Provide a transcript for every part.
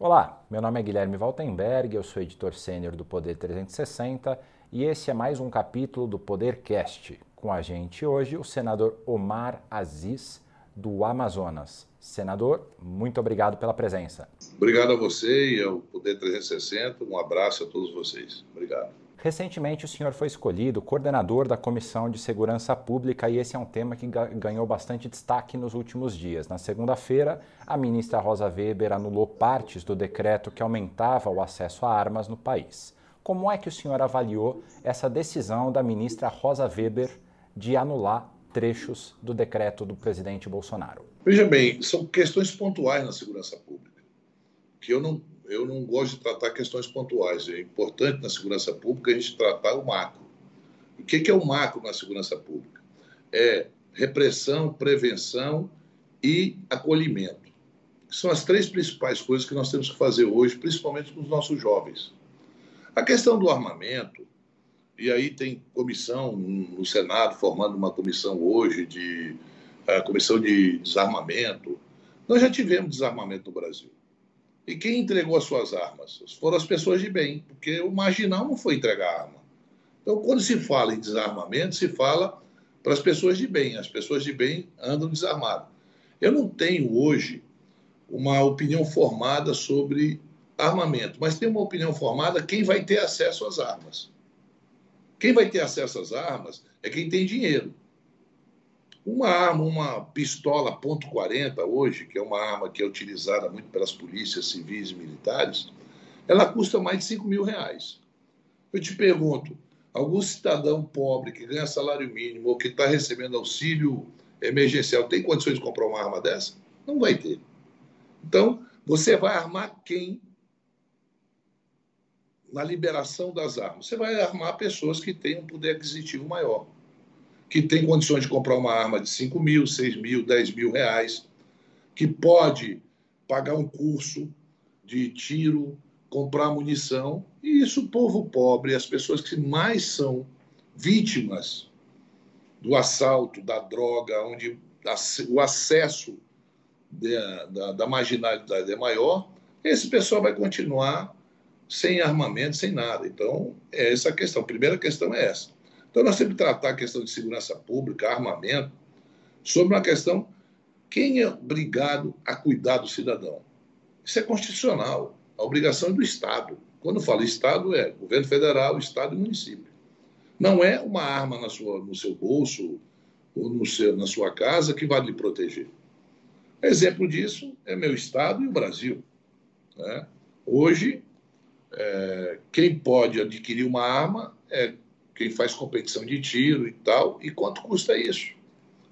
Olá, meu nome é Guilherme Valtenberg, eu sou editor sênior do Poder 360 e esse é mais um capítulo do Podercast. Com a gente hoje o senador Omar Aziz, do Amazonas. Senador, muito obrigado pela presença. Obrigado a você e ao Poder 360. Um abraço a todos vocês. Obrigado. Recentemente, o senhor foi escolhido coordenador da Comissão de Segurança Pública e esse é um tema que ganhou bastante destaque nos últimos dias. Na segunda-feira, a ministra Rosa Weber anulou partes do decreto que aumentava o acesso a armas no país. Como é que o senhor avaliou essa decisão da ministra Rosa Weber de anular trechos do decreto do presidente Bolsonaro? Veja bem, são questões pontuais na segurança pública, que eu não eu não gosto de tratar questões pontuais. É importante na segurança pública a gente tratar o macro. O que é o macro na segurança pública? É repressão, prevenção e acolhimento. São as três principais coisas que nós temos que fazer hoje, principalmente com os nossos jovens. A questão do armamento, e aí tem comissão no Senado formando uma comissão hoje de a comissão de desarmamento. Nós já tivemos desarmamento no Brasil. E quem entregou as suas armas? Foram as pessoas de bem, porque o marginal não foi entregar arma. Então, quando se fala em desarmamento, se fala para as pessoas de bem. As pessoas de bem andam desarmadas. Eu não tenho hoje uma opinião formada sobre armamento, mas tenho uma opinião formada quem vai ter acesso às armas. Quem vai ter acesso às armas é quem tem dinheiro. Uma arma, uma pistola .40 hoje, que é uma arma que é utilizada muito pelas polícias civis e militares, ela custa mais de 5 mil reais. Eu te pergunto, algum cidadão pobre que ganha salário mínimo ou que está recebendo auxílio emergencial tem condições de comprar uma arma dessa? Não vai ter. Então, você vai armar quem na liberação das armas? Você vai armar pessoas que têm um poder aquisitivo maior que tem condições de comprar uma arma de 5 mil, 6 mil, 10 mil reais, que pode pagar um curso de tiro, comprar munição, e isso o povo pobre, as pessoas que mais são vítimas do assalto, da droga, onde o acesso da, da, da marginalidade é maior, esse pessoal vai continuar sem armamento, sem nada. Então, é essa a questão. A primeira questão é essa. Então, nós temos que tratar a questão de segurança pública, armamento, sobre uma questão: quem é obrigado a cuidar do cidadão? Isso é constitucional. A obrigação é do Estado. Quando falo Estado, é governo federal, Estado e município. Não é uma arma na sua, no seu bolso ou no seu, na sua casa que vai lhe proteger. Exemplo disso é meu Estado e o Brasil. Né? Hoje, é, quem pode adquirir uma arma é quem faz competição de tiro e tal. E quanto custa isso?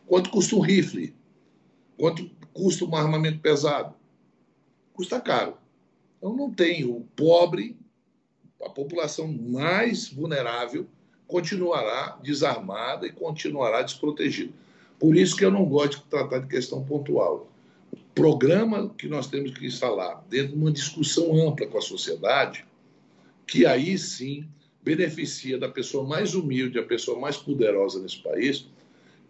Quanto custa um rifle? Quanto custa um armamento pesado? Custa caro. Então não tem o pobre, a população mais vulnerável continuará desarmada e continuará desprotegida. Por isso que eu não gosto de tratar de questão pontual. O programa que nós temos que instalar dentro de uma discussão ampla com a sociedade, que aí sim beneficia da pessoa mais humilde, a pessoa mais poderosa nesse país,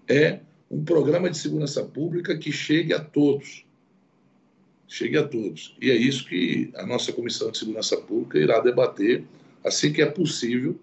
é um programa de segurança pública que chegue a todos. Chegue a todos. E é isso que a nossa Comissão de Segurança Pública irá debater assim que é possível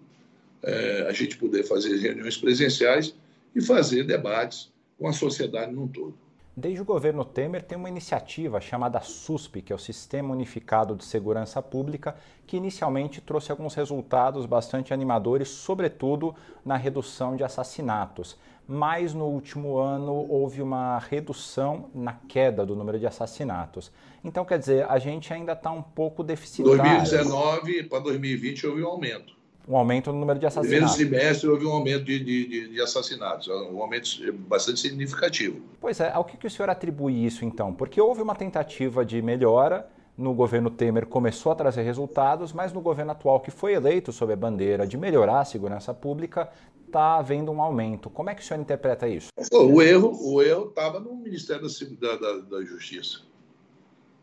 é, a gente poder fazer reuniões presenciais e fazer debates com a sociedade num todo. Desde o governo Temer tem uma iniciativa chamada SUSP, que é o Sistema Unificado de Segurança Pública, que inicialmente trouxe alguns resultados bastante animadores, sobretudo na redução de assassinatos. Mas no último ano houve uma redução na queda do número de assassinatos. Então, quer dizer, a gente ainda está um pouco deficitário. 2019 para 2020 houve um aumento um aumento no número de assassinatos. No primeiro semestre houve um aumento de, de, de, assassinatos, um aumento bastante significativo. Pois é, ao que, que o senhor atribui isso então? Porque houve uma tentativa de melhora no governo Temer começou a trazer resultados, mas no governo atual, que foi eleito sob a bandeira de melhorar a segurança pública, está havendo um aumento. Como é que o senhor interpreta isso? O erro o erro estava no Ministério da, da, da, Justiça.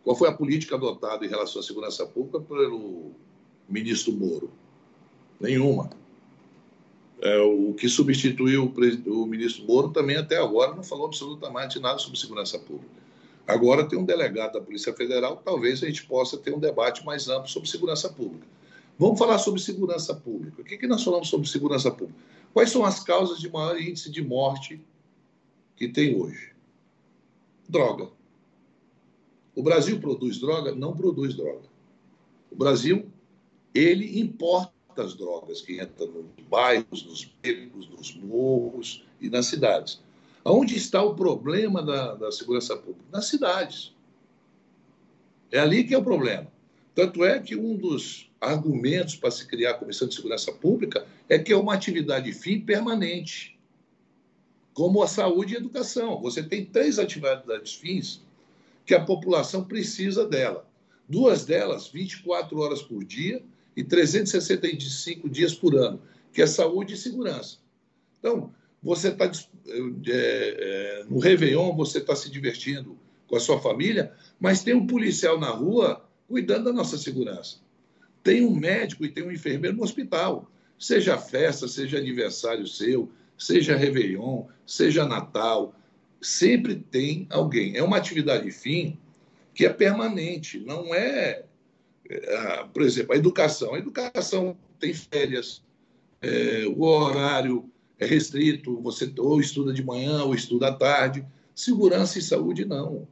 Qual foi a política adotada em relação à segurança pública pelo ministro Moro? Nenhuma. É, o que substituiu o, o, ministro Moro também até agora não falou absolutamente nada sobre segurança pública. Agora tem um delegado da Polícia Federal, talvez a gente possa ter um debate mais amplo sobre segurança pública. Vamos falar sobre segurança pública. O que, que nós falamos sobre segurança pública? Quais são as causas de maior índice de morte que tem hoje? Droga. O Brasil produz droga? Não produz droga. O Brasil, ele importa as drogas que entram nos bairros, nos becos, nos morros e nas cidades. Onde está o problema da, da segurança pública? Nas cidades. É ali que é o problema. Tanto é que um dos argumentos para se criar a Comissão de Segurança Pública é que é uma atividade fim permanente, como a saúde e a educação. Você tem três atividades fins que a população precisa dela. Duas delas, 24 horas por dia e 365 dias por ano, que é saúde e segurança. Então, você está é, é, no Réveillon, você está se divertindo com a sua família, mas tem um policial na rua cuidando da nossa segurança. Tem um médico e tem um enfermeiro no hospital. Seja festa, seja aniversário seu, seja Réveillon, seja Natal, sempre tem alguém. É uma atividade fim que é permanente, não é, é por exemplo, a educação. A educação tem férias, é, o horário é restrito, você ou estuda de manhã ou estuda à tarde. Segurança e saúde, não.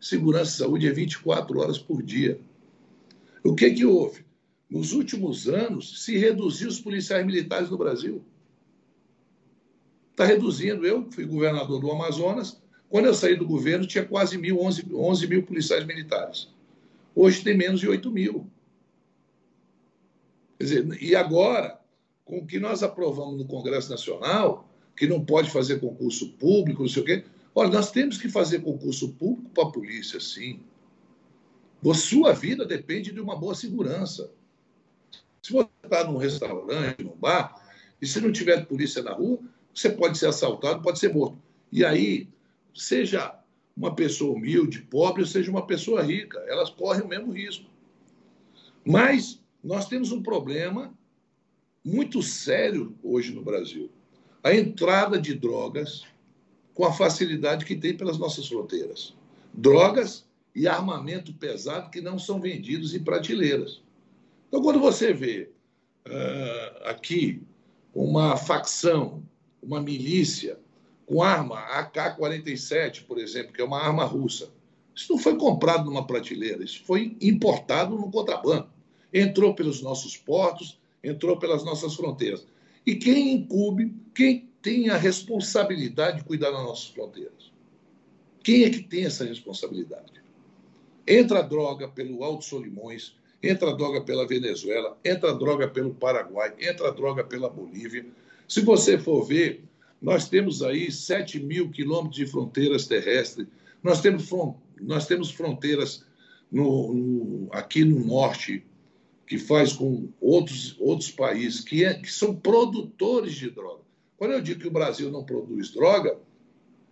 Segurança e saúde é 24 horas por dia. O que, que houve? Nos últimos anos, se reduziu os policiais militares no Brasil. Está reduzindo. Eu fui governador do Amazonas. Quando eu saí do governo, tinha quase mil, 11, 11 mil policiais militares. Hoje tem menos de 8 mil. Quer dizer, e agora, com o que nós aprovamos no Congresso Nacional, que não pode fazer concurso público, não sei o quê. Olha, nós temos que fazer concurso público para a polícia, sim. A sua vida depende de uma boa segurança. Se você está num restaurante, num bar, e se não tiver polícia na rua, você pode ser assaltado, pode ser morto. E aí, seja uma pessoa humilde, pobre, ou seja uma pessoa rica, elas correm o mesmo risco. Mas nós temos um problema muito sério hoje no Brasil. A entrada de drogas com a facilidade que tem pelas nossas fronteiras. Drogas e armamento pesado que não são vendidos em prateleiras. Então, quando você vê uh, aqui uma facção uma milícia com arma AK-47, por exemplo, que é uma arma russa. Isso não foi comprado numa prateleira, isso foi importado no contrabando. Entrou pelos nossos portos, entrou pelas nossas fronteiras. E quem incube, quem tem a responsabilidade de cuidar das nossas fronteiras? Quem é que tem essa responsabilidade? Entra droga pelo Alto Solimões, entra droga pela Venezuela, entra droga pelo Paraguai, entra droga pela Bolívia, se você for ver, nós temos aí 7 mil quilômetros de fronteiras terrestres, nós temos, nós temos fronteiras no, no, aqui no norte, que faz com outros, outros países, que, é, que são produtores de droga. Quando eu digo que o Brasil não produz droga,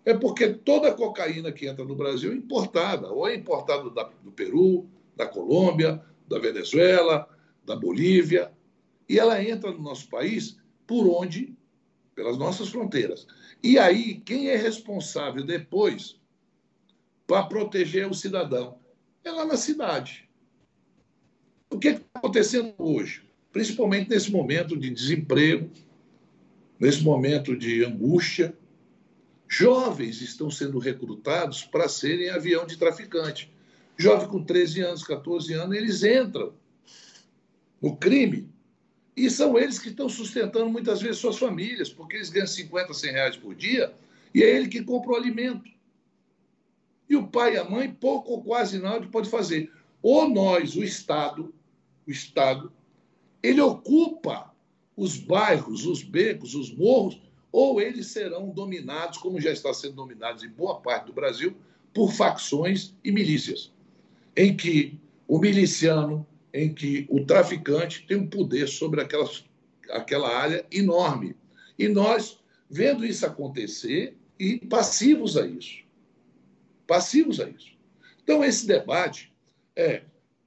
é porque toda a cocaína que entra no Brasil é importada, ou é importada do Peru, da Colômbia, da Venezuela, da Bolívia, e ela entra no nosso país por onde? Pelas nossas fronteiras. E aí, quem é responsável depois para proteger o cidadão? É lá na cidade. O que está acontecendo hoje? Principalmente nesse momento de desemprego, nesse momento de angústia, jovens estão sendo recrutados para serem avião de traficante. Jovem com 13 anos, 14 anos, eles entram no crime e são eles que estão sustentando muitas vezes suas famílias, porque eles ganham 50, 100 reais por dia e é ele que compra o alimento. E o pai e a mãe, pouco ou quase nada, pode fazer. Ou nós, o Estado, o Estado, ele ocupa os bairros, os becos, os morros, ou eles serão dominados, como já está sendo dominados em boa parte do Brasil, por facções e milícias, em que o miliciano, em que o traficante tem um poder sobre aquela, aquela área enorme. E nós, vendo isso acontecer, e passivos a isso. Passivos a isso. Então, esse debate é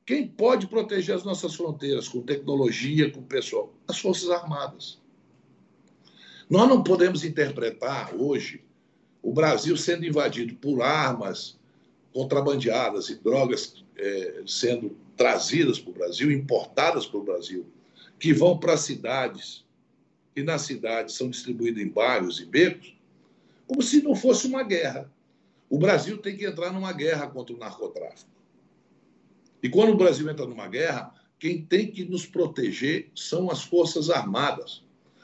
quem pode proteger as nossas fronteiras com tecnologia, com pessoal? As Forças Armadas. Nós não podemos interpretar hoje o Brasil sendo invadido por armas contrabandeadas e drogas é, sendo trazidas para o Brasil, importadas para o Brasil, que vão para cidades e nas cidades são distribuídas em bairros e becos, como se não fosse uma guerra. O Brasil tem que entrar numa guerra contra o narcotráfico. E quando o Brasil entra numa guerra, quem tem que nos proteger são as Forças Armadas.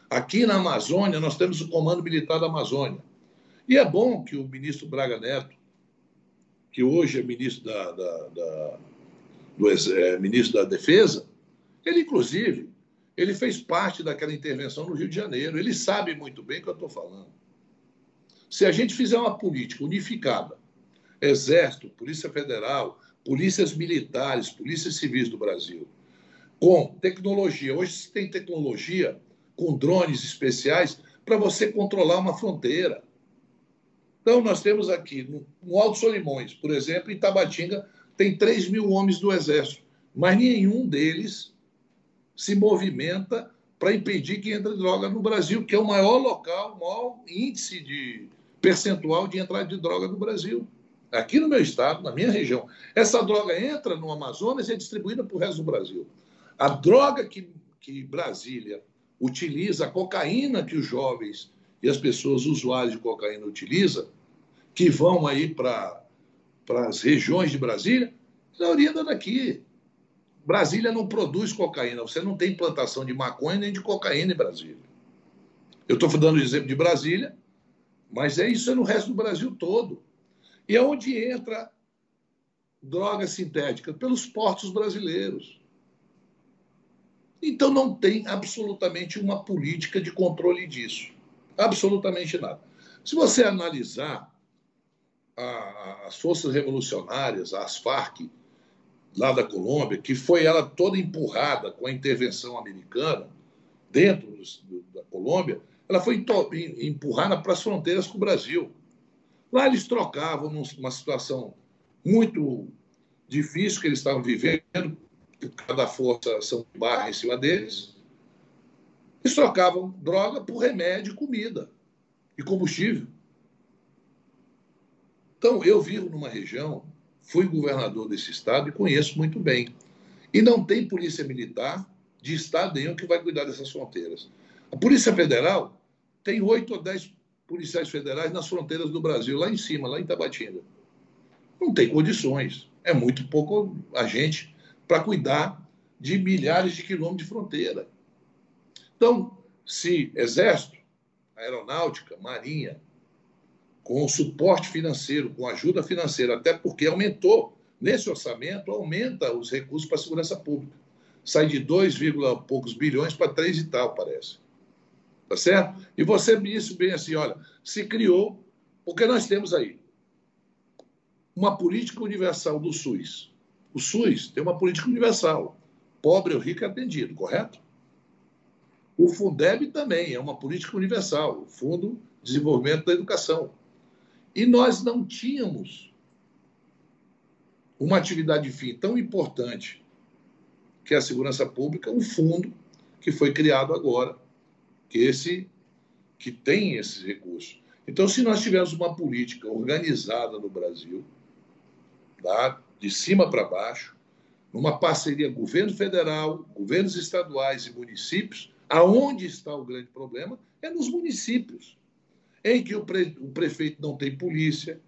Aqui na Amazônia, nós temos o Comando Militar da Amazônia. E é bom que o ministro Braga Neto, que hoje é ministro da, da, da do, é, ministro da Defesa, ele, inclusive, ele fez parte daquela intervenção no Rio de Janeiro. Ele sabe muito bem o que eu estou falando. Se a gente fizer uma política unificada, Exército, Polícia Federal, polícias militares, polícias civis do Brasil, com tecnologia. Hoje se tem tecnologia com drones especiais para você controlar uma fronteira. Então, nós temos aqui, no Alto Solimões, por exemplo, em Tabatinga, tem 3 mil homens do Exército, mas nenhum deles se movimenta para impedir que entre droga no Brasil, que é o maior local, o maior índice de percentual de entrada de droga no Brasil. Aqui no meu estado, na minha região. Essa droga entra no Amazonas e é distribuída para o resto do Brasil. A droga que, que Brasília utiliza, a cocaína que os jovens e as pessoas usuárias de cocaína utilizam, que vão aí para as regiões de Brasília, é oriunda daqui. Brasília não produz cocaína, você não tem plantação de maconha nem de cocaína em Brasília. Eu estou dando o exemplo de Brasília, mas é isso é no resto do Brasil todo. E é onde entra droga sintética? Pelos portos brasileiros. Então não tem absolutamente uma política de controle disso. Absolutamente nada. Se você analisar a, as forças revolucionárias, as Farc, lá da Colômbia, que foi ela toda empurrada com a intervenção americana dentro do, da Colômbia, ela foi empurrada para as fronteiras com o Brasil. Lá eles trocavam numa situação muito difícil que eles estavam vivendo, cada força são barra em cima deles. Eles trocavam droga por remédio, comida e combustível. Então, eu vivo numa região, fui governador desse estado e conheço muito bem. E não tem polícia militar de estado nenhum que vai cuidar dessas fronteiras. A Polícia Federal tem oito ou dez policiais federais nas fronteiras do Brasil, lá em cima, lá em Tabatinga. Não tem condições. É muito pouco a gente para cuidar de milhares de quilômetros de fronteira. Então, se Exército, Aeronáutica, Marinha, com suporte financeiro, com ajuda financeira, até porque aumentou, nesse orçamento, aumenta os recursos para a segurança pública. Sai de 2, poucos bilhões para 3 e tal, parece. Tá certo? E você me disse bem assim: olha, se criou, porque nós temos aí uma política universal do SUS. O SUS tem uma política universal. Pobre ou rico é atendido, correto? O Fundeb também é uma política universal, o Fundo de Desenvolvimento da Educação. E nós não tínhamos uma atividade fim tão importante que é a segurança pública, um fundo que foi criado agora que esse que tem esses recursos. Então, se nós tivermos uma política organizada no Brasil, tá? de cima para baixo, numa parceria governo federal, governos estaduais e municípios, aonde está o grande problema é nos municípios, em que o, pre, o prefeito não tem polícia,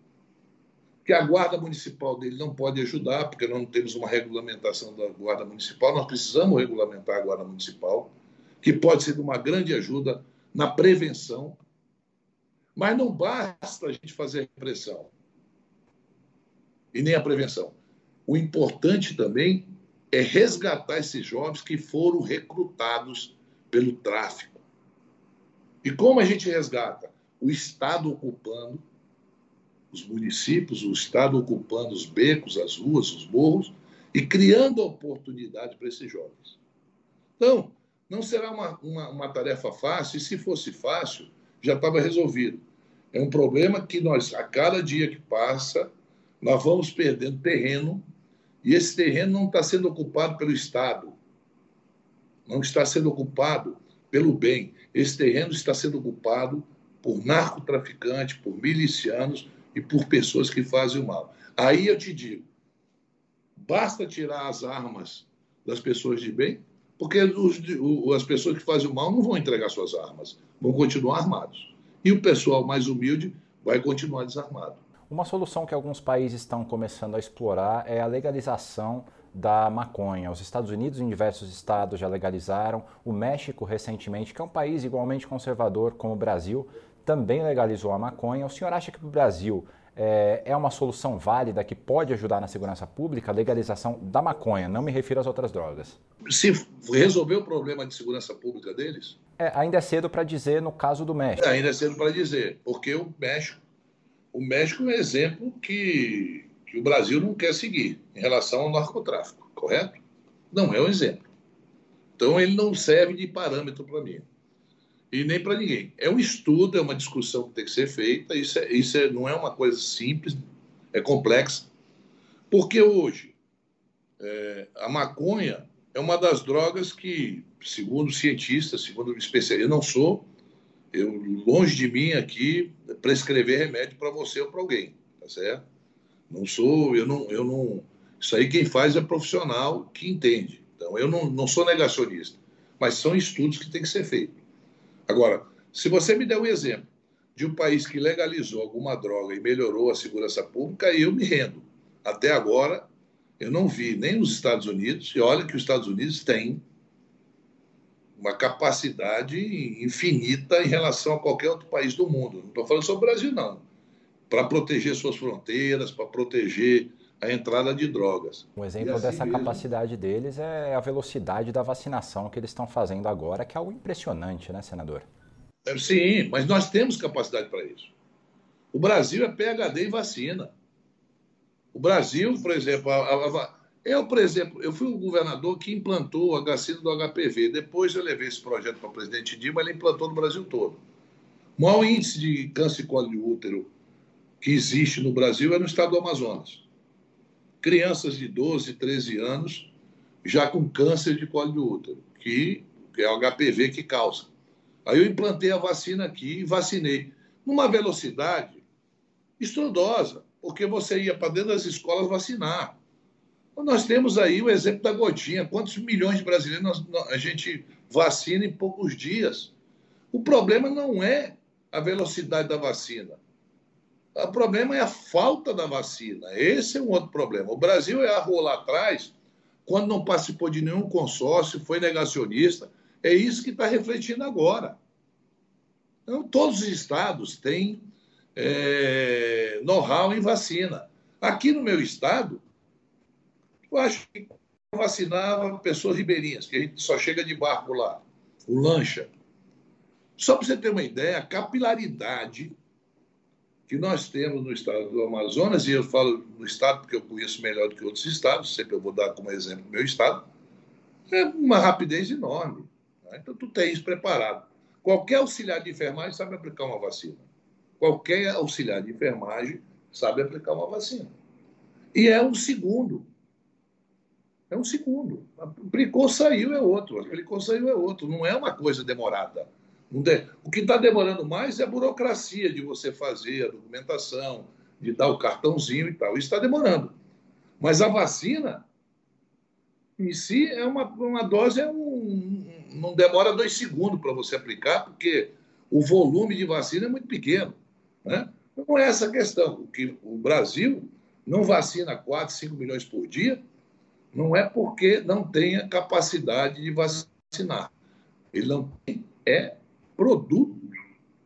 que a guarda municipal dele não pode ajudar, porque nós não temos uma regulamentação da guarda municipal, nós precisamos regulamentar a guarda municipal que pode ser de uma grande ajuda na prevenção. Mas não basta a gente fazer a repressão e nem a prevenção. O importante também é resgatar esses jovens que foram recrutados pelo tráfico. E como a gente resgata? O Estado ocupando os municípios, o Estado ocupando os becos, as ruas, os morros e criando oportunidade para esses jovens. Então, não será uma, uma, uma tarefa fácil, e se fosse fácil, já estava resolvido. É um problema que nós, a cada dia que passa, nós vamos perdendo terreno, e esse terreno não está sendo ocupado pelo Estado, não está sendo ocupado pelo bem. Esse terreno está sendo ocupado por narcotraficantes, por milicianos, e por pessoas que fazem o mal. Aí eu te digo, basta tirar as armas das pessoas de bem, porque os, as pessoas que fazem o mal não vão entregar suas armas, vão continuar armados. E o pessoal mais humilde vai continuar desarmado. Uma solução que alguns países estão começando a explorar é a legalização da maconha. Os Estados Unidos, em diversos estados, já legalizaram. O México, recentemente, que é um país igualmente conservador como o Brasil, também legalizou a maconha. O senhor acha que o Brasil é, é, uma solução válida que pode ajudar na segurança pública a legalização da maconha? Não me refiro às outras drogas. Se resolver o problema de segurança pública deles? É, ainda é cedo para dizer no caso do México. É, ainda é cedo para dizer, porque o México, o México é um exemplo que que o Brasil não quer seguir em relação ao narcotráfico, correto? Não é um exemplo. Então, ele não serve de parâmetro para mim. E nem para ninguém. É um estudo, é uma discussão que tem que ser feita. Isso, é, isso é, não é uma coisa simples, é complexa. Porque hoje, é, a maconha é uma das drogas que, segundo cientistas, segundo especialistas, eu não sou, eu, longe de mim aqui, prescrever remédio para você ou para alguém, tá certo? Não sou, eu não, eu não. Isso aí quem faz é profissional que entende. Então, eu não, não sou negacionista, mas são estudos que têm que ser feitos. Agora, se você me der um exemplo de um país que legalizou alguma droga e melhorou a segurança pública, eu me rendo. Até agora, eu não vi nem nos Estados Unidos, e olha que os Estados Unidos têm uma capacidade infinita em relação a qualquer outro país do mundo. Não estou falando sobre o Brasil, não para proteger suas fronteiras, para proteger a entrada de drogas. Um exemplo assim dessa mesmo... capacidade deles é a velocidade da vacinação que eles estão fazendo agora, que é algo impressionante, né, senador? É, sim, mas nós temos capacidade para isso. O Brasil é PHD em vacina. O Brasil, por exemplo, a, a, a, eu, por exemplo, eu fui o governador que implantou a vacina do HPV. Depois eu levei esse projeto para o presidente Dilma, ele implantou no Brasil todo. O maior índice de câncer de colo de útero que existe no Brasil é no estado do Amazonas. Crianças de 12, 13 anos já com câncer de colo de útero, que, é o HPV que causa. Aí eu implantei a vacina aqui e vacinei. Numa velocidade estrondosa, porque você ia para dentro das escolas vacinar. Então, nós temos aí o exemplo da gotinha. Quantos milhões de brasileiros a gente vacina em poucos dias? O problema não é a velocidade da vacina. O problema é a falta da vacina. Esse é um outro problema. O Brasil errou lá atrás, quando não participou de nenhum consórcio, foi negacionista. É isso que está refletindo agora. Então, todos os estados têm é, know-how em vacina. Aqui no meu estado, eu acho que vacinava pessoas ribeirinhas, que a gente só chega de barco lá, o lancha. Só para você ter uma ideia, a capilaridade que nós temos no estado do Amazonas, e eu falo no estado porque eu conheço melhor do que outros estados, sempre eu vou dar como exemplo o meu estado, é uma rapidez enorme. Né? Então, tu tem isso preparado. Qualquer auxiliar de enfermagem sabe aplicar uma vacina. Qualquer auxiliar de enfermagem sabe aplicar uma vacina. E é um segundo. É um segundo. Aplicou, saiu, é outro. Aplicou, saiu, é outro. Não é uma coisa demorada. O que está demorando mais é a burocracia de você fazer a documentação, de dar o cartãozinho e tal. Isso está demorando. Mas a vacina, em si, é uma, uma dose, é um, não demora dois segundos para você aplicar, porque o volume de vacina é muito pequeno. Né? Não é essa a questão. O, que, o Brasil não vacina 4, 5 milhões por dia, não é porque não tenha capacidade de vacinar. Ele não tem, é produtos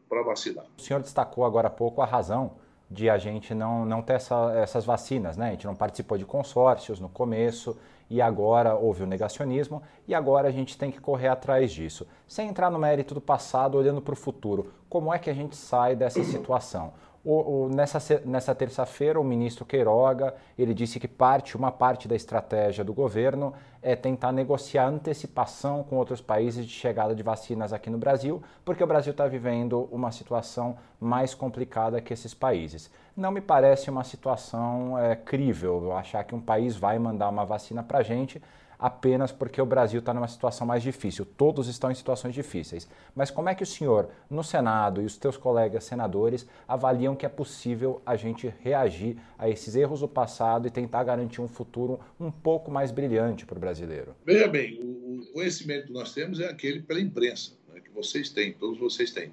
para vacinar. O senhor destacou agora há pouco a razão de a gente não, não ter essa, essas vacinas, né? A gente não participou de consórcios no começo e agora houve o negacionismo e agora a gente tem que correr atrás disso. Sem entrar no mérito do passado, olhando para o futuro, como é que a gente sai dessa situação? O, o, nessa, nessa terça-feira, o ministro Queiroga ele disse que parte, uma parte da estratégia do governo é tentar negociar antecipação com outros países de chegada de vacinas aqui no Brasil, porque o Brasil está vivendo uma situação mais complicada que esses países. Não me parece uma situação é, crível achar que um país vai mandar uma vacina para a gente apenas porque o Brasil está numa situação mais difícil. Todos estão em situações difíceis. Mas como é que o senhor, no Senado e os teus colegas senadores, avaliam que é possível a gente reagir a esses erros do passado e tentar garantir um futuro um pouco mais brilhante para o brasileiro? Veja bem, o conhecimento que nós temos é aquele pela imprensa, né, que vocês têm, todos vocês têm.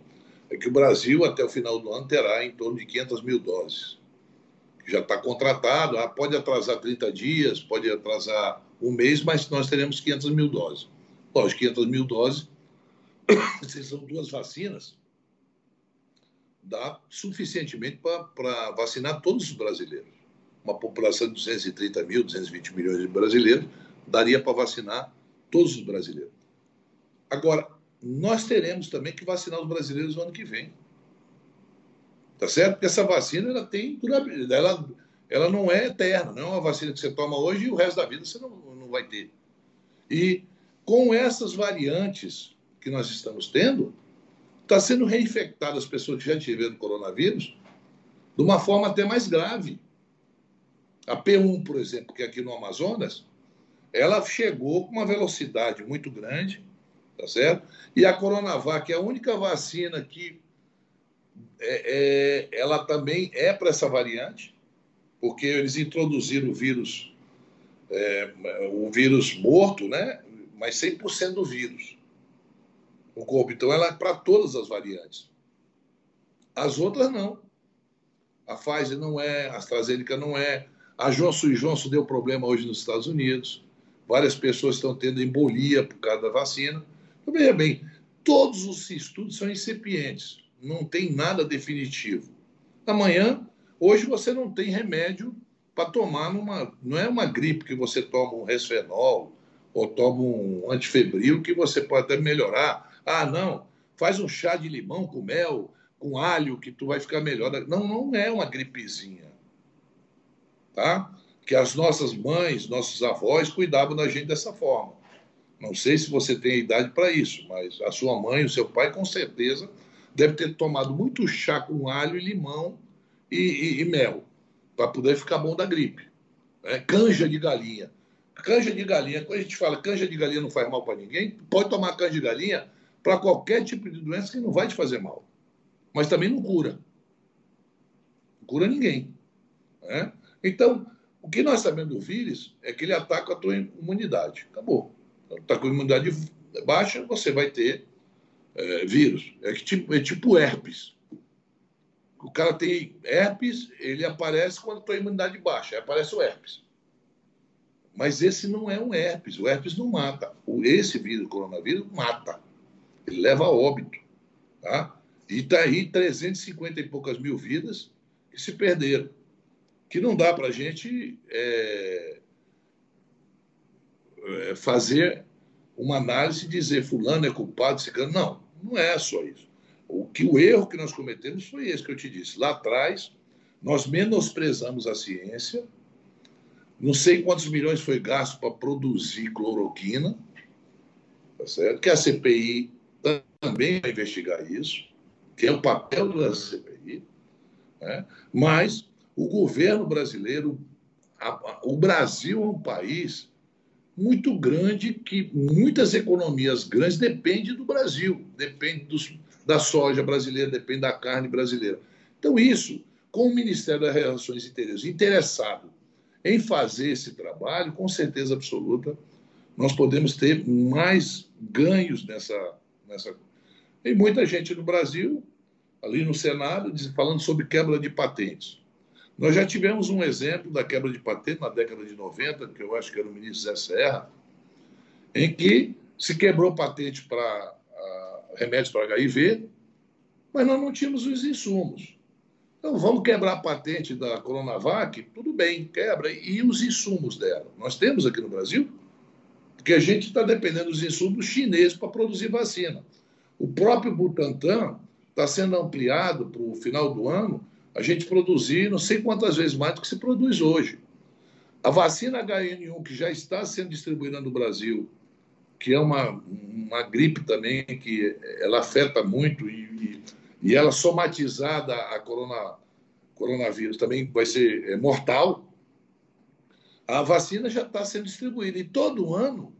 É que o Brasil, até o final do ano, terá em torno de 500 mil doses já está contratado, ah, pode atrasar 30 dias, pode atrasar um mês, mas nós teremos 500 mil doses. Lógico, 500 mil doses, se são duas vacinas, dá suficientemente para vacinar todos os brasileiros. Uma população de 230 mil, 220 milhões de brasileiros, daria para vacinar todos os brasileiros. Agora, nós teremos também que vacinar os brasileiros no ano que vem. Tá certo? Porque essa vacina ela tem durabilidade, ela, ela não é eterna, não é uma vacina que você toma hoje e o resto da vida você não, não vai ter. E com essas variantes que nós estamos tendo, está sendo reinfectado as pessoas que já tiveram coronavírus de uma forma até mais grave. A P1, por exemplo, que é aqui no Amazonas, ela chegou com uma velocidade muito grande, tá certo? E a Coronavac é a única vacina que é, é, ela também é para essa variante, porque eles introduziram o vírus, é, o vírus morto, né? Mas 100% do vírus no corpo. Então, ela é para todas as variantes. As outras não. A Pfizer não é, a AstraZeneca não é. A Johnson Johnson deu problema hoje nos Estados Unidos. Várias pessoas estão tendo embolia por causa da vacina. Então, veja bem, todos os estudos são incipientes não tem nada definitivo. Amanhã, hoje você não tem remédio para tomar numa. Não é uma gripe que você toma um resfenol ou toma um antifebril que você pode até melhorar. Ah, não, faz um chá de limão com mel, com alho, que tu vai ficar melhor. Não, não é uma gripezinha. Tá? Que as nossas mães, nossos avós cuidavam da gente dessa forma. Não sei se você tem idade para isso, mas a sua mãe, o seu pai, com certeza deve ter tomado muito chá com alho e limão e, e, e mel, para poder ficar bom da gripe. É, canja de galinha. Canja de galinha, quando a gente fala canja de galinha não faz mal para ninguém, pode tomar canja de galinha para qualquer tipo de doença que não vai te fazer mal. Mas também não cura. Não cura ninguém. Né? Então, o que nós sabemos do vírus é que ele ataca a tua imunidade. Acabou. Está então, com a imunidade baixa, você vai ter é, vírus. É, tipo, é tipo herpes. O cara tem herpes, ele aparece quando a tua imunidade baixa, aparece o herpes. Mas esse não é um herpes, o herpes não mata. Esse vírus, o coronavírus, mata. Ele leva a óbito. Tá? E está aí 350 e poucas mil vidas que se perderam. Que não dá para a gente é, é, fazer uma análise e dizer fulano é culpado, ciclano. Não. Não é só isso. O, que, o erro que nós cometemos foi esse que eu te disse. Lá atrás, nós menosprezamos a ciência, não sei quantos milhões foi gasto para produzir cloroquina, tá certo? que a CPI também vai investigar isso, que é o papel da CPI, né? mas o governo brasileiro, a, a, o Brasil é um país muito grande que muitas economias grandes dependem do Brasil, depende dos, da soja brasileira, depende da carne brasileira. Então, isso, com o Ministério das Relações Exteriores interessado em fazer esse trabalho, com certeza absoluta, nós podemos ter mais ganhos nessa. nessa... Tem muita gente no Brasil, ali no Senado, falando sobre quebra de patentes. Nós já tivemos um exemplo da quebra de patente na década de 90, que eu acho que era o ministro Zé Serra, em que se quebrou patente para remédios para HIV, mas nós não tínhamos os insumos. Então, vamos quebrar a patente da Coronavac? Tudo bem, quebra. E os insumos dela? Nós temos aqui no Brasil? Porque a gente está dependendo dos insumos chineses para produzir vacina. O próprio Butantan está sendo ampliado para o final do ano a gente produzir não sei quantas vezes mais do que se produz hoje. A vacina HN1, que já está sendo distribuída no Brasil, que é uma, uma gripe também que ela afeta muito e, e ela somatizada a corona, coronavírus também vai ser é, mortal. A vacina já está sendo distribuída e todo ano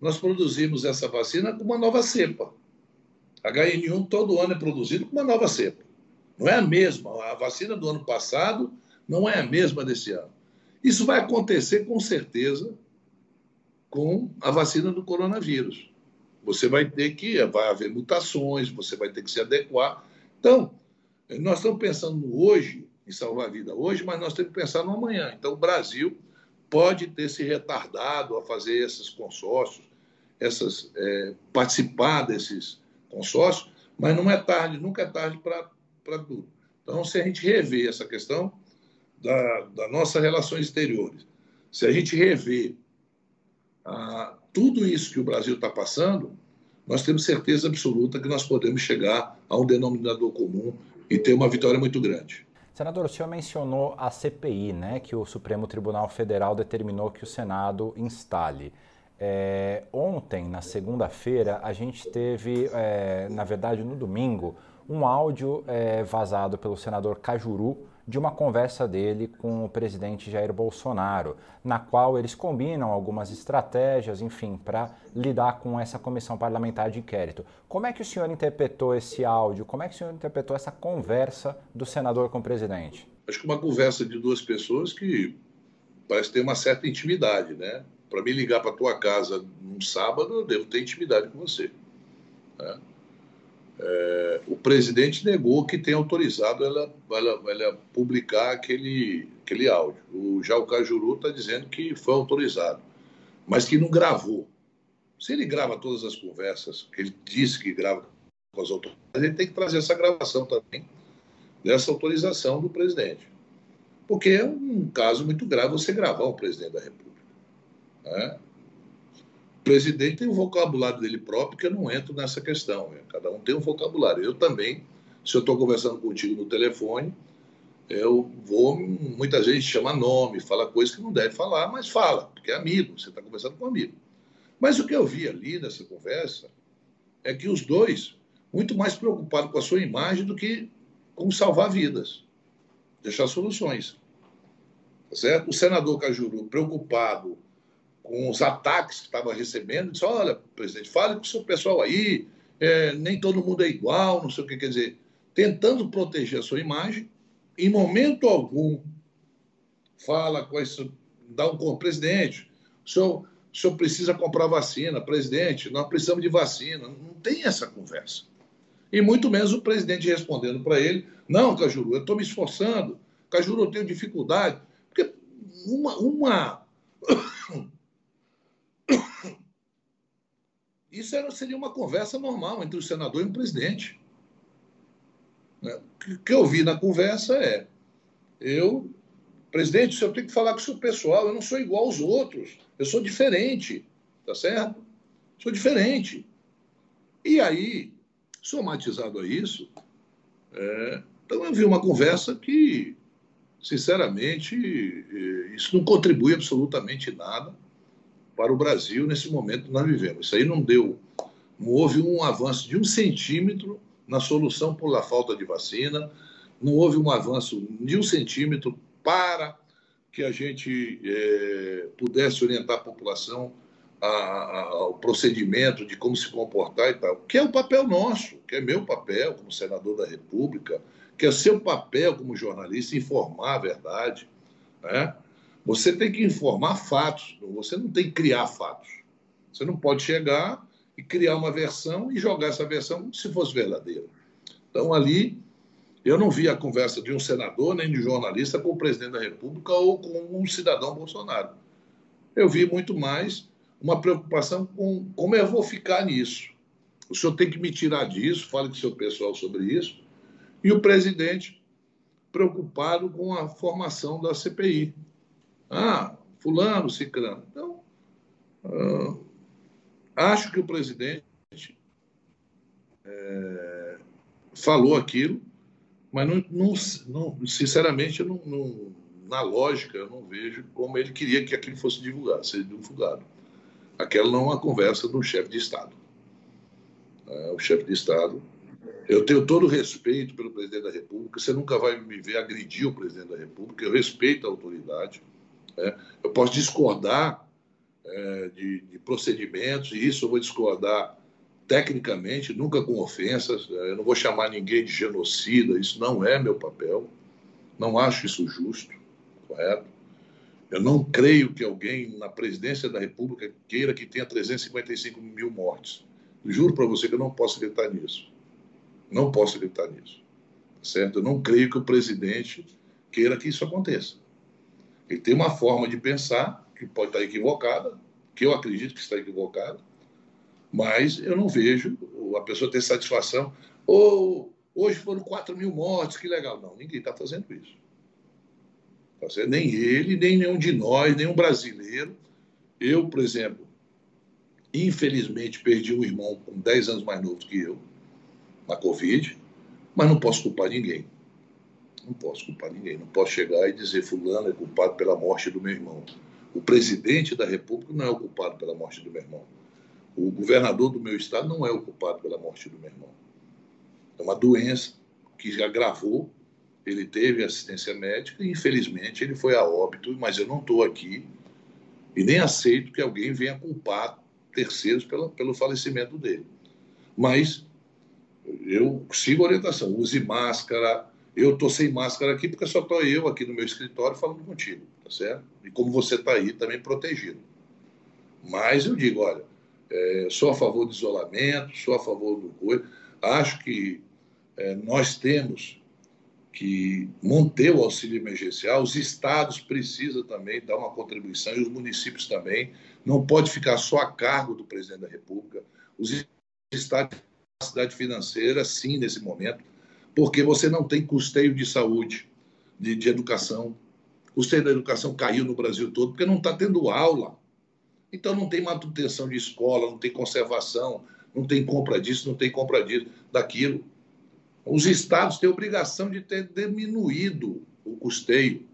nós produzimos essa vacina com uma nova cepa. HN1 todo ano é produzido com uma nova cepa. Não é a mesma. A vacina do ano passado não é a mesma desse ano. Isso vai acontecer com certeza com a vacina do coronavírus. Você vai ter que, vai haver mutações, você vai ter que se adequar. Então, nós estamos pensando hoje em salvar a vida hoje, mas nós temos que pensar no amanhã. Então, o Brasil pode ter se retardado a fazer esses consórcios, essas, é, participar desses consórcios, mas não é tarde, nunca é tarde para tudo. Então, se a gente rever essa questão da, da relações exteriores, se a gente rever ah, tudo isso que o Brasil está passando, nós temos certeza absoluta que nós podemos chegar a um denominador comum e ter uma vitória muito grande. Senador, o senhor mencionou a CPI, né, que o Supremo Tribunal Federal determinou que o Senado instale. É, ontem, na segunda-feira, a gente teve, é, na verdade, no domingo, um áudio é, vazado pelo senador Cajuru de uma conversa dele com o presidente Jair Bolsonaro, na qual eles combinam algumas estratégias, enfim, para lidar com essa comissão parlamentar de inquérito. Como é que o senhor interpretou esse áudio? Como é que o senhor interpretou essa conversa do senador com o presidente? Acho que uma conversa de duas pessoas que parece ter uma certa intimidade, né? Para me ligar para tua casa num sábado, eu devo ter intimidade com você. Né? É, o presidente negou que tem autorizado ela, ela, ela publicar aquele, aquele áudio. O, já o Cajuru está dizendo que foi autorizado, mas que não gravou. Se ele grava todas as conversas, ele disse que grava com as autoridades, ele tem que trazer essa gravação também dessa autorização do presidente. Porque é um caso muito grave você gravar o presidente da República. Né? O presidente tem um vocabulário dele próprio que eu não entro nessa questão. Cada um tem um vocabulário. Eu também, se eu estou conversando contigo no telefone, eu vou, muita gente chama nome, fala coisas que não deve falar, mas fala, porque é amigo, você está conversando com um amigo. Mas o que eu vi ali nessa conversa é que os dois, muito mais preocupados com a sua imagem do que com salvar vidas, deixar soluções. Tá certo? O senador Cajuru, preocupado com os ataques que estava recebendo, disse: olha, presidente, fale com o seu pessoal aí, é, nem todo mundo é igual, não sei o que quer dizer. Tentando proteger a sua imagem, em momento algum fala com esse, dá um presidente, o senhor, o senhor precisa comprar vacina, presidente, nós precisamos de vacina. Não tem essa conversa. E muito menos o presidente respondendo para ele: não, Cajuru, eu estou me esforçando, Cajuru, eu tenho dificuldade. Porque uma, uma Isso era, seria uma conversa normal entre o senador e o presidente. Né? O que eu vi na conversa é: eu, presidente, o senhor tem que falar com o seu pessoal, eu não sou igual aos outros, eu sou diferente, tá certo? Sou diferente. E aí, somatizado a isso, é, então eu vi uma conversa que, sinceramente, é, isso não contribui absolutamente nada para o Brasil nesse momento que nós vivemos. Isso aí não deu, não houve um avanço de um centímetro na solução por la falta de vacina, não houve um avanço de um centímetro para que a gente é, pudesse orientar a população a, a, ao procedimento de como se comportar e tal, que é o papel nosso, que é meu papel como senador da República, que é seu papel como jornalista informar a verdade, né? Você tem que informar fatos, você não tem que criar fatos. Você não pode chegar e criar uma versão e jogar essa versão se fosse verdadeira. Então, ali, eu não vi a conversa de um senador nem de jornalista com o presidente da República ou com um cidadão Bolsonaro. Eu vi muito mais uma preocupação com como eu vou ficar nisso. O senhor tem que me tirar disso, fale com o seu pessoal sobre isso. E o presidente preocupado com a formação da CPI. Ah, fulano, ciclano. Então, uh, acho que o presidente é, falou aquilo, mas não, não, não sinceramente, não, não, na lógica, eu não vejo como ele queria que aquilo fosse divulgado, seja divulgado. Aquela não é uma conversa um chefe de Estado. É, o chefe de Estado. Eu tenho todo o respeito pelo presidente da República. Você nunca vai me ver agredir o presidente da República. Eu respeito a autoridade É, eu posso discordar é, de, de, procedimentos, e isso eu vou discordar tecnicamente, nunca com ofensas. É, eu não vou chamar ninguém de genocida, isso não é meu papel. Não acho isso justo, correto? Eu não creio que alguém na presidência da República queira que tenha 355 mil mortes. Juro para você que eu não posso acreditar nisso. Não posso acreditar nisso. Certo? Eu não creio que o presidente queira que isso aconteça. Ele tem uma forma de pensar que pode estar equivocada, que eu acredito que está equivocada, mas eu não vejo a pessoa ter satisfação. Ou oh, hoje foram 4 mil mortes, que legal. Não, ninguém está fazendo isso. Tá nem ele, nem nenhum de nós, nenhum brasileiro. Eu, por exemplo, infelizmente perdi um irmão com 10 anos mais novo que eu, na Covid, mas não posso culpar ninguém. Não posso culpar ninguém. Não posso chegar e dizer fulano é culpado pela morte do meu irmão. O presidente da República não é o culpado pela morte do meu irmão. O governador do meu estado não é o culpado pela morte do meu irmão. É uma doença que já agravou. Ele teve assistência médica e, infelizmente, ele foi a óbito, mas eu não estou aqui e nem aceito que alguém venha culpar terceiros pelo, pelo falecimento dele. Mas eu sigo a orientação, use máscara, eu estou sem máscara aqui porque só estou eu aqui no meu escritório falando contigo, tá certo? E como você está aí também protegido. Mas eu digo, olha, é, sou a favor do isolamento, sou a favor do coisa. Acho que é, nós temos que manter o auxílio emergencial, os estados precisam também dar uma contribuição e os municípios também. Não pode ficar só a cargo do presidente da República. Os estados têm capacidade financeira, sim, nesse momento, porque você não tem custeio de saúde, de, de educação. O custeio da educação caiu no Brasil todo, porque não está tendo aula. Então não tem manutenção de escola, não tem conservação, não tem compra disso, não tem compra disso, daquilo. Os estados têm obrigação de ter diminuído o custeio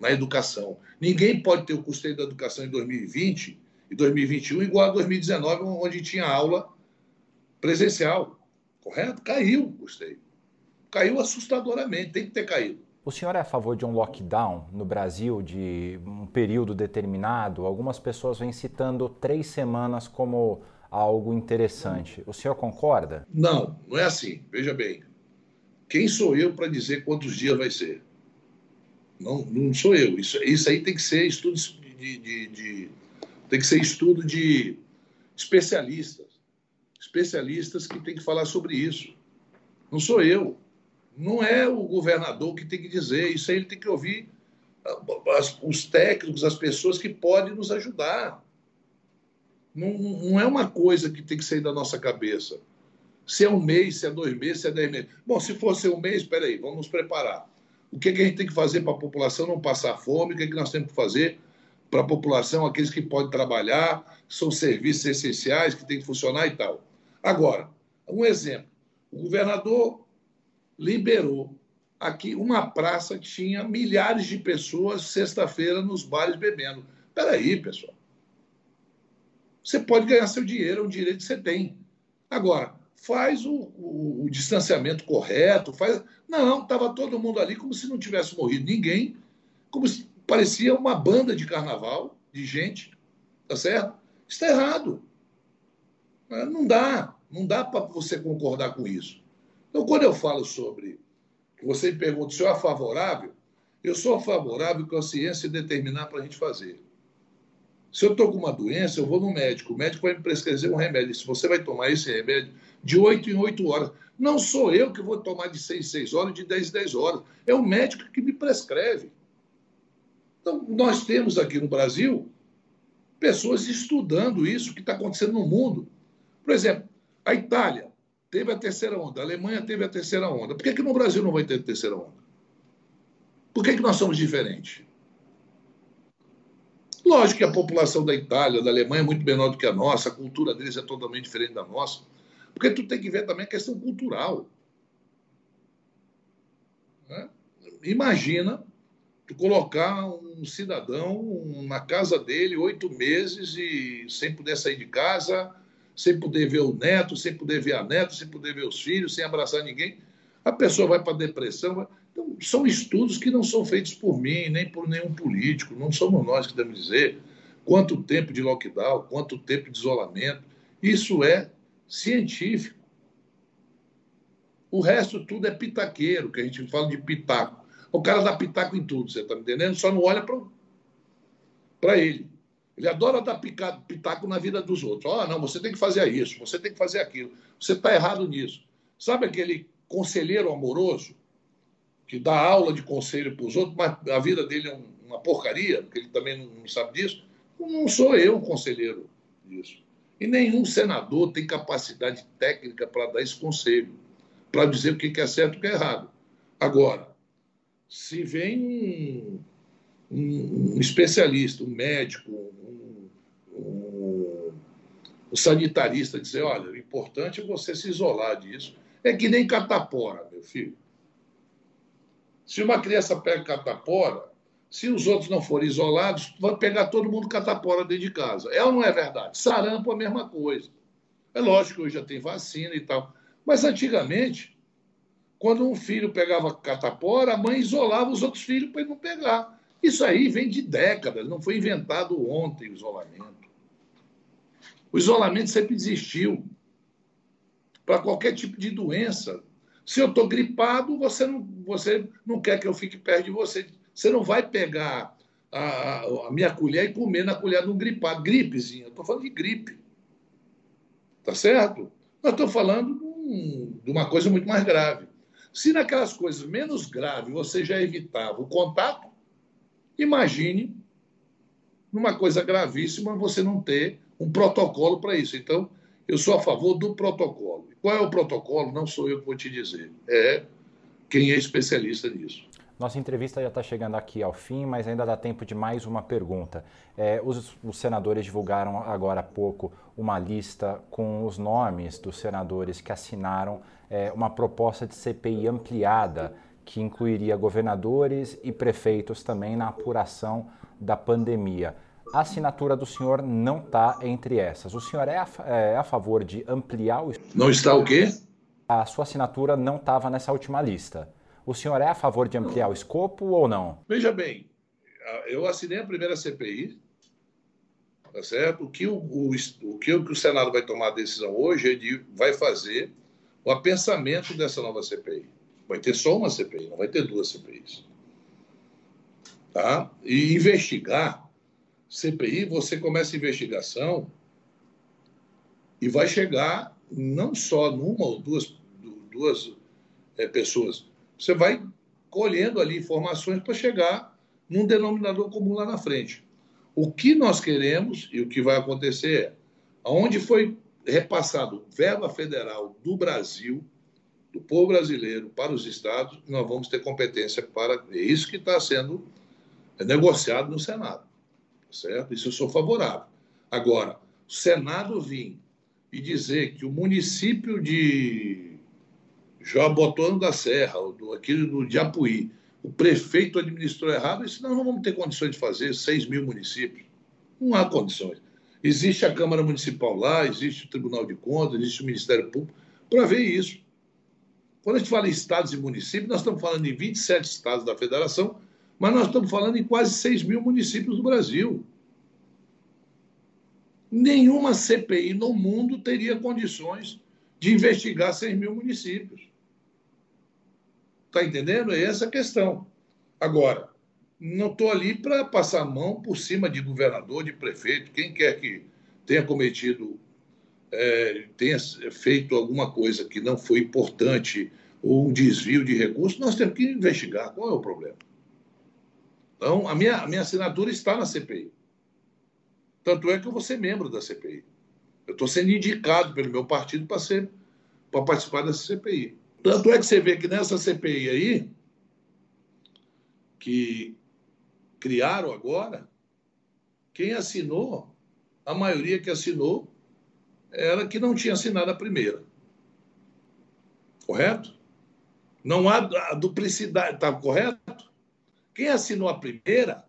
na educação. Ninguém pode ter o custeio da educação em 2020 e 2021 igual a 2019, onde tinha aula presencial. Correto? Caiu o custeio caiu assustadoramente, tem que ter caído. O senhor é a favor de um lockdown no Brasil de um período determinado? Algumas pessoas vêm citando três semanas como algo interessante. O senhor concorda? Não, não é assim. Veja bem. Quem sou eu para dizer quantos dias vai ser? Não, não sou eu. Isso, isso aí tem que ser estudo de, de, de tem que ser estudo de especialistas, especialistas que têm que falar sobre isso. Não sou eu. Não é o governador que tem que dizer, isso aí ele tem que ouvir ah, os técnicos, as pessoas que podem nos ajudar. Não, não, é uma coisa que tem que sair da nossa cabeça. Se é um mês, se é dois meses, se é dez meses. Bom, se fosse um mês, espera aí, vamos nos preparar. O que, é que a gente tem que fazer para a população não passar fome? O que, é que nós temos que fazer para a população, aqueles que podem trabalhar, são serviços essenciais, que têm que funcionar e tal. Agora, um exemplo. O governador liberou aqui uma praça que tinha milhares de pessoas sexta-feira nos bares bebendo. Peraí, pessoal. Você pode ganhar seu dinheiro, é um direito que você tem. Agora, faz o, o, o distanciamento correto, faz. Não, estava todo mundo ali como se não tivesse morrido ninguém, como se parecia uma banda de carnaval de gente, tá certo? Está errado. Não dá, não dá para você concordar com isso. Então, quando eu falo sobre. Você me pergunta se eu é favorável, eu sou favorável que a ciência determinar para a gente fazer. Se eu estou com uma doença, eu vou no médico. O médico vai me prescrever um remédio. Se você vai tomar esse remédio de 8 em 8 horas. Não sou eu que vou tomar de 6 em 6 horas, de 10 em 10 horas. É o médico que me prescreve. Então, nós temos aqui no Brasil pessoas estudando isso que está acontecendo no mundo. Por exemplo, a Itália teve a terceira onda, a Alemanha teve a terceira onda. Por que, que no Brasil não vai ter a terceira onda? Por que, que nós somos diferentes? Lógico que a população da Itália, da Alemanha é muito menor do que a nossa, a cultura deles é totalmente diferente da nossa. Porque tu tem que ver também a questão cultural. Né? Imagina tu colocar um cidadão na casa dele oito meses e sem poder sair de casa, sem poder ver o neto, sem poder ver a neta, sem poder ver os filhos, sem abraçar ninguém. A pessoa vai para a depressão. Então, são estudos que não são feitos por mim, nem por nenhum político, não somos nós que devemos dizer quanto tempo de lockdown, quanto tempo de isolamento. Isso é científico. O resto tudo é pitaqueiro, que a gente fala de pitaco. O cara dá pitaco em tudo, você está me entendendo? Só não olha para ele. Ele adora dar pitaco na vida dos outros. Ó, oh, não, você tem que fazer isso, você tem que fazer aquilo. Você está errado nisso. Sabe aquele conselheiro amoroso que dá aula de conselho para os outros, mas a vida dele é uma porcaria, porque ele também não sabe disso? Não sou eu o conselheiro disso. E nenhum senador tem capacidade técnica para dar esse conselho, para dizer o que é certo e o que é errado. Agora, se vem um, um especialista, um médico, um, sanitarista dizer, olha, o importante é você se isolar disso. É que nem catapora, meu filho. Se uma criança pega catapora, se os outros não forem isolados, vai pegar todo mundo catapora dentro de casa. É ou não é verdade? Sarampo a mesma coisa. É lógico que hoje já tem vacina e tal. Mas antigamente, quando um filho pegava catapora, a mãe isolava os outros filhos para ele não pegar. Isso aí vem de décadas, não foi inventado ontem o isolamento. O isolamento sempre existiu para qualquer tipo de doença. Se eu estou gripado, você não, você não quer que eu fique perto de você. Você não vai pegar a, a minha colher e comer na colher de um gripado. Gripezinha, estou falando de gripe. Tá certo? Nós estamos falando de uma coisa muito mais grave. Se naquelas coisas menos graves você já evitava o contato, imagine numa coisa gravíssima você não ter um protocolo para isso. Então, eu sou a favor do protocolo. Qual é o protocolo? Não sou eu que vou te dizer. É quem é especialista nisso. Nossa entrevista já está chegando aqui ao fim, mas ainda dá tempo de mais uma pergunta. É, os, os, senadores divulgaram agora há pouco uma lista com os nomes dos senadores que assinaram é, uma proposta de CPI ampliada, que incluiria governadores e prefeitos também na apuração da pandemia. A assinatura do senhor não está entre essas. O senhor é a, é a favor de ampliar o. Não está o quê? A sua assinatura não estava nessa última lista. O senhor é a favor de ampliar o escopo ou não? Veja bem, eu assinei a primeira CPI, tá certo? O que o, o, o que o Senado vai tomar a decisão hoje é de vai fazer o apensamento dessa nova CPI. Vai ter só uma CPI, não vai ter duas CPIs. Tá? E investigar, CPI, você começa a investigação e vai chegar não só numa ou duas, duas é, pessoas, você vai colhendo ali informações para chegar num denominador comum lá na frente. O que nós queremos e o que vai acontecer é, aonde foi repassado verba federal do Brasil, do povo brasileiro para os estados, nós vamos ter competência para. É isso que está sendo negociado no Senado. Certo? Isso eu sou favorável. Agora, o Senado vir e dizer que o município de Jabotão da Serra, do, aquele do Diapuí, o prefeito administrou errado, e nós não vamos ter condições de fazer 6 mil municípios. Não há condições. Existe a Câmara Municipal lá, existe o Tribunal de Contas, existe o Ministério Público, para ver isso. Quando a gente fala em estados e municípios, nós estamos falando em 27 estados da federação, mas nós estamos falando em quase 6 mil municípios do Brasil. Nenhuma CPI no mundo teria condições de investigar 6 mil municípios. Está entendendo? É essa a questão. Agora, não estou ali para passar a mão por cima de governador, de prefeito, quem quer que tenha cometido, é, tenha feito alguma coisa que não foi importante ou um desvio de recursos, nós temos que investigar. Qual é o problema? Então, a minha, a minha assinatura está na CPI. Tanto é que eu vou ser membro da CPI. Eu estou sendo indicado pelo meu partido para ser para participar dessa CPI. Tanto é que você vê que nessa CPI aí, que criaram agora, quem assinou, a maioria que assinou, era que não tinha assinado a primeira. Correto? Não há duplicidade, está correto? Quem assinou a primeira,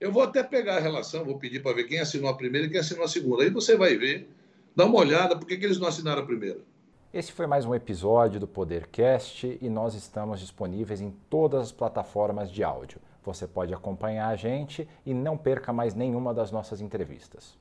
eu vou até pegar a relação, vou pedir para ver quem assinou a primeira e quem assinou a segunda. Aí você vai ver, dá uma olhada, por que, eles não assinaram a primeira. Esse foi mais um episódio do Podercast e nós estamos disponíveis em todas as plataformas de áudio. Você pode acompanhar a gente e não perca mais nenhuma das nossas entrevistas.